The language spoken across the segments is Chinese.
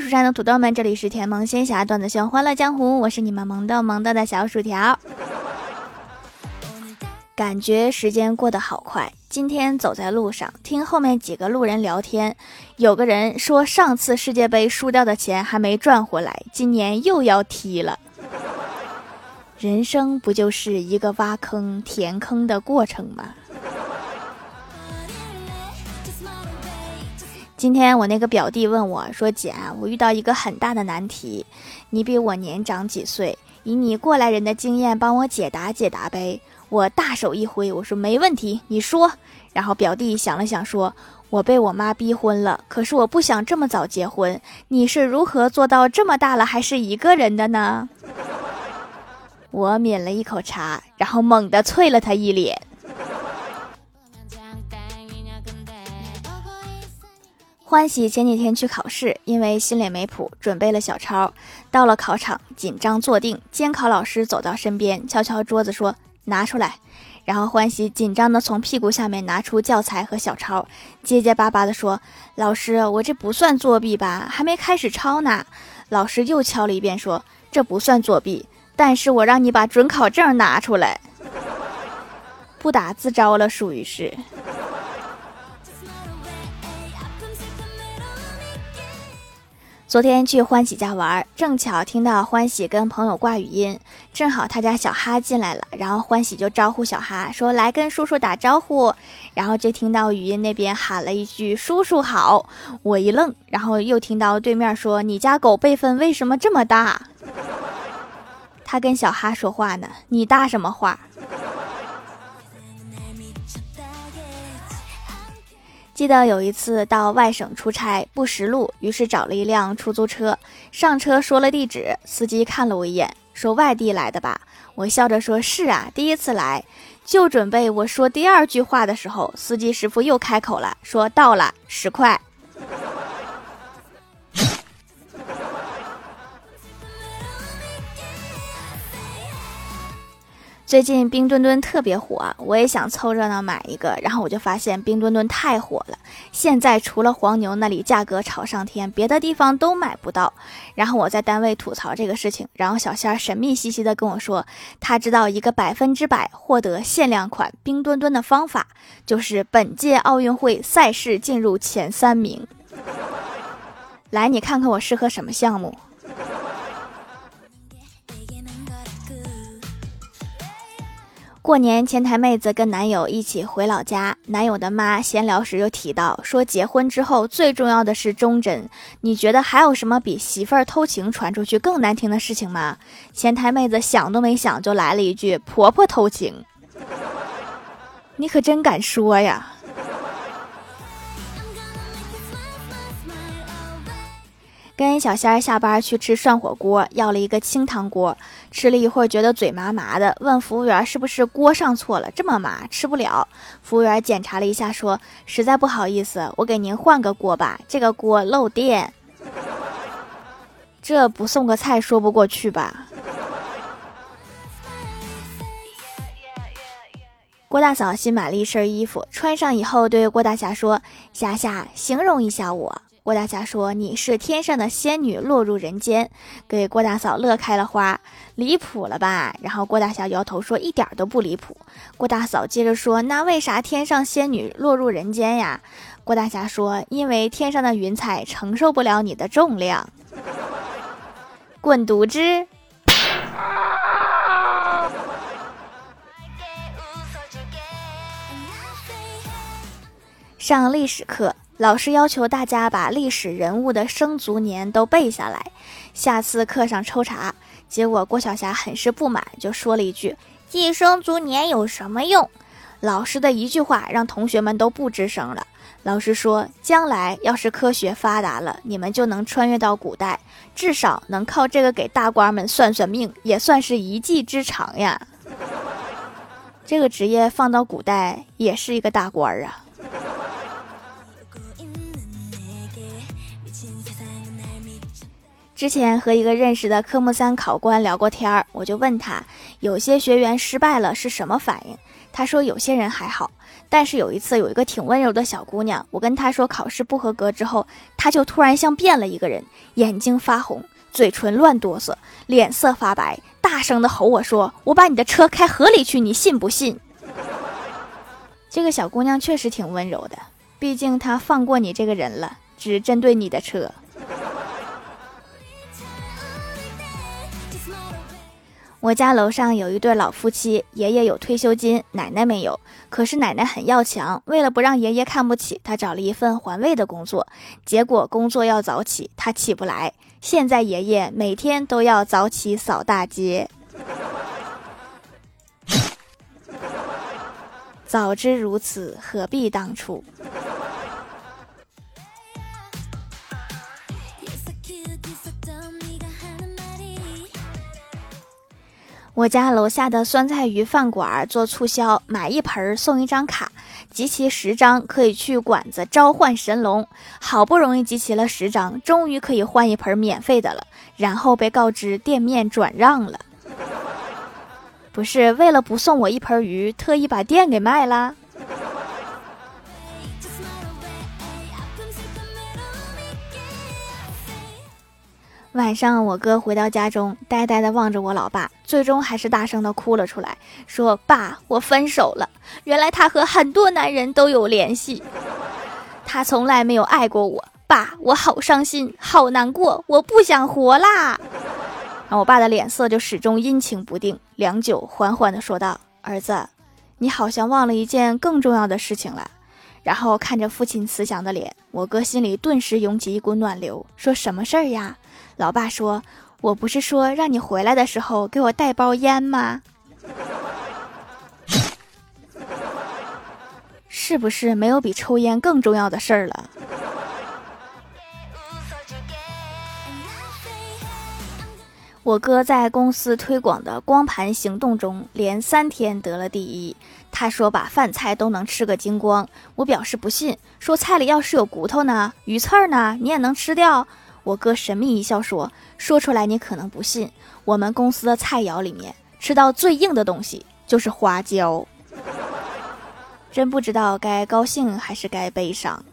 蜀山的土豆们，这里是甜萌仙侠段子秀欢乐江湖，我是你们萌豆萌豆的小薯条。感觉时间过得好快，今天走在路上，听后面几个路人聊天，有个人说上次世界杯输掉的钱还没赚回来，今年又要踢了。人生不就是一个挖坑填坑的过程吗？今天我那个表弟问我说：“姐，我遇到一个很大的难题，你比我年长几岁，以你过来人的经验帮我解答解答呗。”我大手一挥，我说：“没问题，你说。”然后表弟想了想说：“我被我妈逼婚了，可是我不想这么早结婚。你是如何做到这么大了还是一个人的呢？”我抿了一口茶，然后猛地啐了他一脸。欢喜前几天去考试，因为心里没谱，准备了小抄。到了考场，紧张坐定，监考老师走到身边，敲敲桌子说：“拿出来。”然后欢喜紧张的从屁股下面拿出教材和小抄，结结巴巴的说：“老师，我这不算作弊吧？还没开始抄呢。”老师又敲了一遍，说：“这不算作弊，但是我让你把准考证拿出来，不打自招了，属于是。”昨天去欢喜家玩，正巧听到欢喜跟朋友挂语音，正好他家小哈进来了，然后欢喜就招呼小哈说：“来跟叔叔打招呼。”然后就听到语音那边喊了一句：“叔叔好。”我一愣，然后又听到对面说：“你家狗辈分为什么这么大？”他跟小哈说话呢，你大什么话？记得有一次到外省出差不识路，于是找了一辆出租车。上车说了地址，司机看了我一眼，说：“外地来的吧？”我笑着说：“是啊，第一次来。”就准备我说第二句话的时候，司机师傅又开口了，说：“到了，十块。”最近冰墩墩特别火，我也想凑热闹买一个，然后我就发现冰墩墩太火了，现在除了黄牛那里价格炒上天，别的地方都买不到。然后我在单位吐槽这个事情，然后小仙儿神秘兮兮的跟我说，他知道一个百分之百获得限量款冰墩墩的方法，就是本届奥运会赛事进入前三名。来，你看看我适合什么项目？过年，前台妹子跟男友一起回老家，男友的妈闲聊时又提到说，结婚之后最重要的是忠贞。你觉得还有什么比媳妇儿偷情传出去更难听的事情吗？前台妹子想都没想就来了一句：“婆婆偷情。” 你可真敢说呀！跟小仙儿下班去吃涮火锅，要了一个清汤锅，吃了一会儿觉得嘴麻麻的，问服务员是不是锅上错了，这么麻吃不了。服务员检查了一下，说实在不好意思，我给您换个锅吧，这个锅漏电。这不送个菜说不过去吧？郭大嫂新买了一身衣服，穿上以后对郭大侠说：“霞霞，形容一下我。”郭大侠说：“你是天上的仙女落入人间，给郭大嫂乐开了花，离谱了吧？”然后郭大侠摇头说：“一点都不离谱。”郭大嫂接着说：“那为啥天上仙女落入人间呀？”郭大侠说：“因为天上的云彩承受不了你的重量。”滚犊子！上历史课。老师要求大家把历史人物的生卒年都背下来，下次课上抽查。结果郭晓霞很是不满，就说了一句：“记生卒年有什么用？”老师的一句话让同学们都不吱声了。老师说：“将来要是科学发达了，你们就能穿越到古代，至少能靠这个给大官们算算命，也算是一技之长呀。这个职业放到古代也是一个大官儿啊。”之前和一个认识的科目三考官聊过天儿，我就问他，有些学员失败了是什么反应？他说有些人还好，但是有一次，有一个挺温柔的小姑娘，我跟她说考试不合格之后，她就突然像变了一个人，眼睛发红，嘴唇乱哆嗦，脸色发白，大声的吼我说：“我把你的车开河里去，你信不信？” 这个小姑娘确实挺温柔的，毕竟她放过你这个人了，只针对你的车。我家楼上有一对老夫妻，爷爷有退休金，奶奶没有。可是奶奶很要强，为了不让爷爷看不起，她找了一份环卫的工作。结果工作要早起，她起不来。现在爷爷每天都要早起扫大街。早知如此，何必当初？我家楼下的酸菜鱼饭馆做促销，买一盆送一张卡，集齐十张可以去馆子召唤神龙。好不容易集齐了十张，终于可以换一盆免费的了。然后被告知店面转让了，不是为了不送我一盆鱼，特意把店给卖了。晚上，我哥回到家中，呆呆地望着我老爸，最终还是大声地哭了出来，说：“爸，我分手了。原来他和很多男人都有联系，他从来没有爱过我。爸，我好伤心，好难过，我不想活啦。”然后我爸的脸色就始终阴晴不定，良久，缓缓地说道：“儿子，你好像忘了一件更重要的事情了。”然后看着父亲慈祥的脸，我哥心里顿时涌起一股暖流，说什么事儿呀？老爸说：“我不是说让你回来的时候给我带包烟吗？是不是没有比抽烟更重要的事儿了？”我哥在公司推广的光盘行动中，连三天得了第一。他说把饭菜都能吃个精光，我表示不信，说菜里要是有骨头呢，鱼刺儿呢，你也能吃掉。我哥神秘一笑说：“说出来你可能不信，我们公司的菜肴里面吃到最硬的东西就是花椒。”真不知道该高兴还是该悲伤。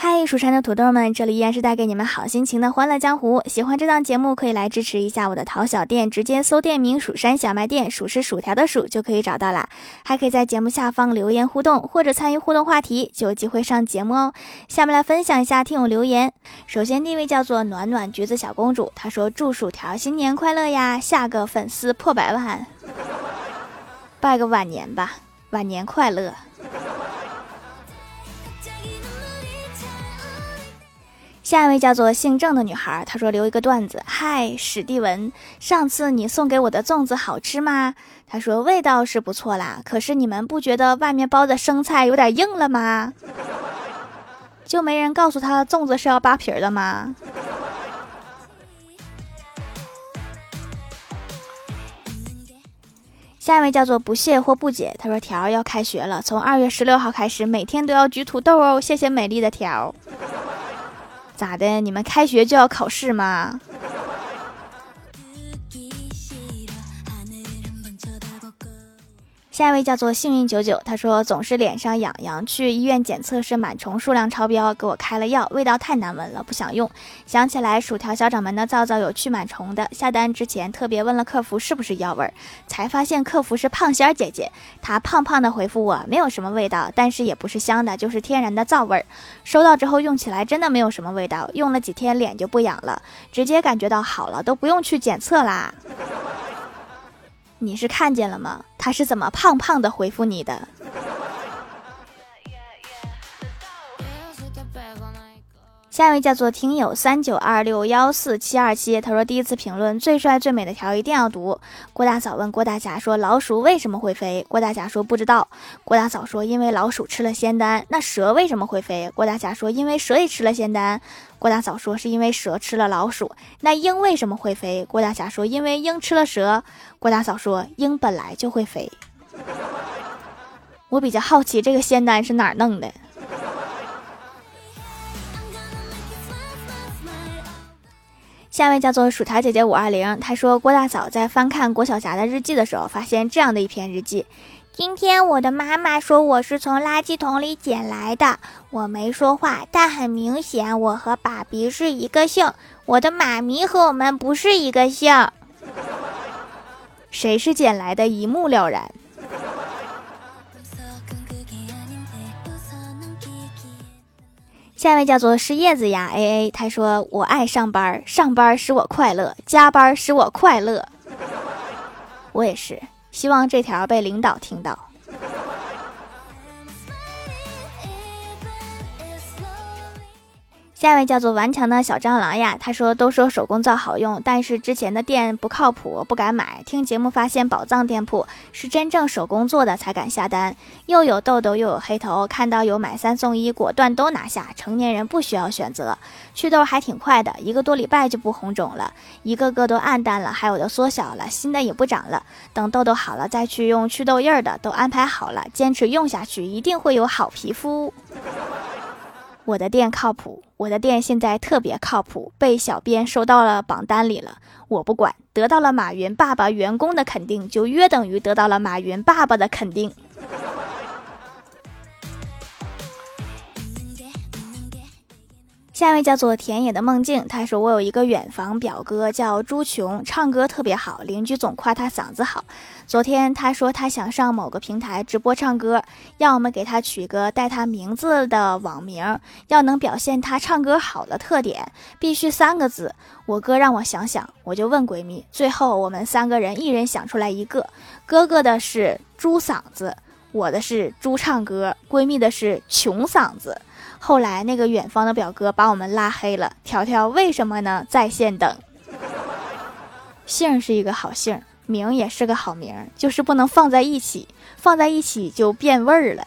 嗨，蜀山的土豆们，这里依然是带给你们好心情的欢乐江湖。喜欢这档节目，可以来支持一下我的淘小店，直接搜店名“蜀山小卖店”，数是薯条的数就可以找到啦。还可以在节目下方留言互动，或者参与互动话题，就有机会上节目哦。下面来分享一下听友留言。首先第一位叫做暖暖橘子小公主，她说祝薯条新年快乐呀，下个粉丝破百万，拜个晚年吧，晚年快乐。下一位叫做姓郑的女孩，她说留一个段子：嗨，史蒂文，上次你送给我的粽子好吃吗？他说味道是不错啦，可是你们不觉得外面包的生菜有点硬了吗？就没人告诉他粽子是要扒皮的吗？下一位叫做不屑或不解，他说条要开学了，从二月十六号开始，每天都要举土豆哦，谢谢美丽的条。咋的？你们开学就要考试吗？下一位叫做幸运九九，他说总是脸上痒痒，去医院检测是螨虫数量超标，给我开了药，味道太难闻了，不想用。想起来薯条小掌门的皂皂有去螨虫的，下单之前特别问了客服是不是药味儿，才发现客服是胖仙儿姐姐，她胖胖的回复我没有什么味道，但是也不是香的，就是天然的皂味儿。收到之后用起来真的没有什么味道，用了几天脸就不痒了，直接感觉到好了，都不用去检测啦。你是看见了吗？他是怎么胖胖的回复你的？下一位叫做听友三九二六幺四七二七，他说第一次评论最帅最美的条一定要读。郭大嫂问郭大侠说老鼠为什么会飞？郭大侠说不知道。郭大嫂说因为老鼠吃了仙丹。那蛇为什么会飞？郭大侠说因为蛇也吃了仙丹。郭大嫂说是因为蛇吃了老鼠。那鹰为什么会飞？郭大侠说因为鹰吃了蛇。郭大嫂说鹰本来就会飞。我比较好奇这个仙丹是哪儿弄的。下一位叫做薯条姐姐五二零，她说郭大嫂在翻看郭晓霞的日记的时候，发现这样的一篇日记。今天我的妈妈说我是从垃圾桶里捡来的，我没说话，但很明显我和爸比是一个姓，我的妈咪和我们不是一个姓，谁是捡来的，一目了然。下一位叫做是叶子呀，A A，他说我爱上班，上班使我快乐，加班使我快乐，我也是。希望这条被领导听到。下一位叫做顽强的小蟑螂呀，他说：“都说手工皂好用，但是之前的店不靠谱，不敢买。听节目发现宝藏店铺是真正手工做的，才敢下单。又有痘痘又有黑头，看到有买三送一，果断都拿下。成年人不需要选择，祛痘还挺快的，一个多礼拜就不红肿了，一个个都暗淡了，还有的缩小了，新的也不长了。等痘痘好了再去用祛痘印儿的，都安排好了，坚持用下去，一定会有好皮肤。”我的店靠谱，我的店现在特别靠谱，被小编收到了榜单里了。我不管，得到了马云爸爸员工的肯定，就约等于得到了马云爸爸的肯定。下一位叫做田野的梦境，他说我有一个远房表哥叫朱琼，唱歌特别好，邻居总夸他嗓子好。昨天他说他想上某个平台直播唱歌，要我们给他取个带他名字的网名，要能表现他唱歌好的特点，必须三个字。我哥让我想想，我就问闺蜜，最后我们三个人一人想出来一个，哥哥的是猪嗓子，我的是猪唱歌，闺蜜的是穷嗓子。后来那个远方的表哥把我们拉黑了，条条为什么呢？在线等。姓是一个好姓，名也是个好名，就是不能放在一起，放在一起就变味儿了。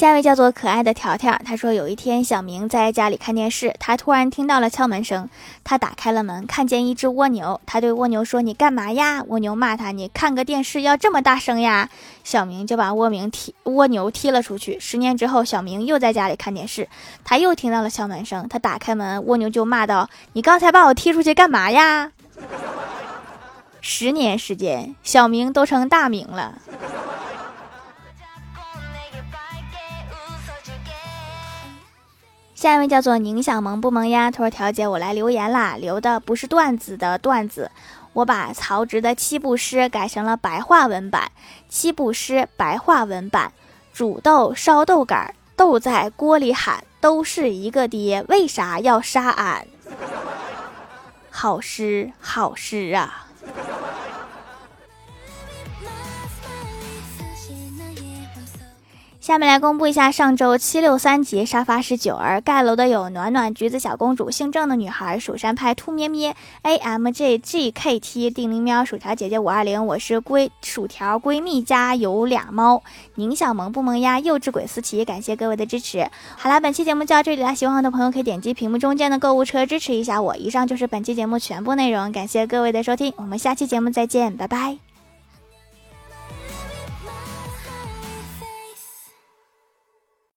下一位叫做可爱的条条，他说有一天小明在家里看电视，他突然听到了敲门声，他打开了门，看见一只蜗牛，他对蜗牛说：“你干嘛呀？”蜗牛骂他：“你看个电视要这么大声呀？”小明就把蜗牛踢蜗牛踢了出去。十年之后，小明又在家里看电视，他又听到了敲门声，他打开门，蜗牛就骂道：“你刚才把我踢出去干嘛呀？”十年时间，小明都成大明了。下一位叫做宁想萌不萌呀？他说：“调姐，我来留言啦，留的不是段子的段子，我把曹植的七步诗改成了白话文版。七步诗白话文版：煮豆烧豆干，豆在锅里喊，都是一个爹，为啥要杀俺？好诗，好诗啊！”下面来公布一下上周七六三级沙发是九儿盖楼的有暖暖橘子小公主姓郑的女孩蜀山派兔咩咩 a m j g k t 定灵喵薯条姐姐五二零我是闺薯条闺蜜家有俩猫宁小萌不萌呀幼稚鬼思琪感谢各位的支持好啦本期节目就到这里啦喜欢我的朋友可以点击屏幕中间的购物车支持一下我以上就是本期节目全部内容感谢各位的收听我们下期节目再见拜拜。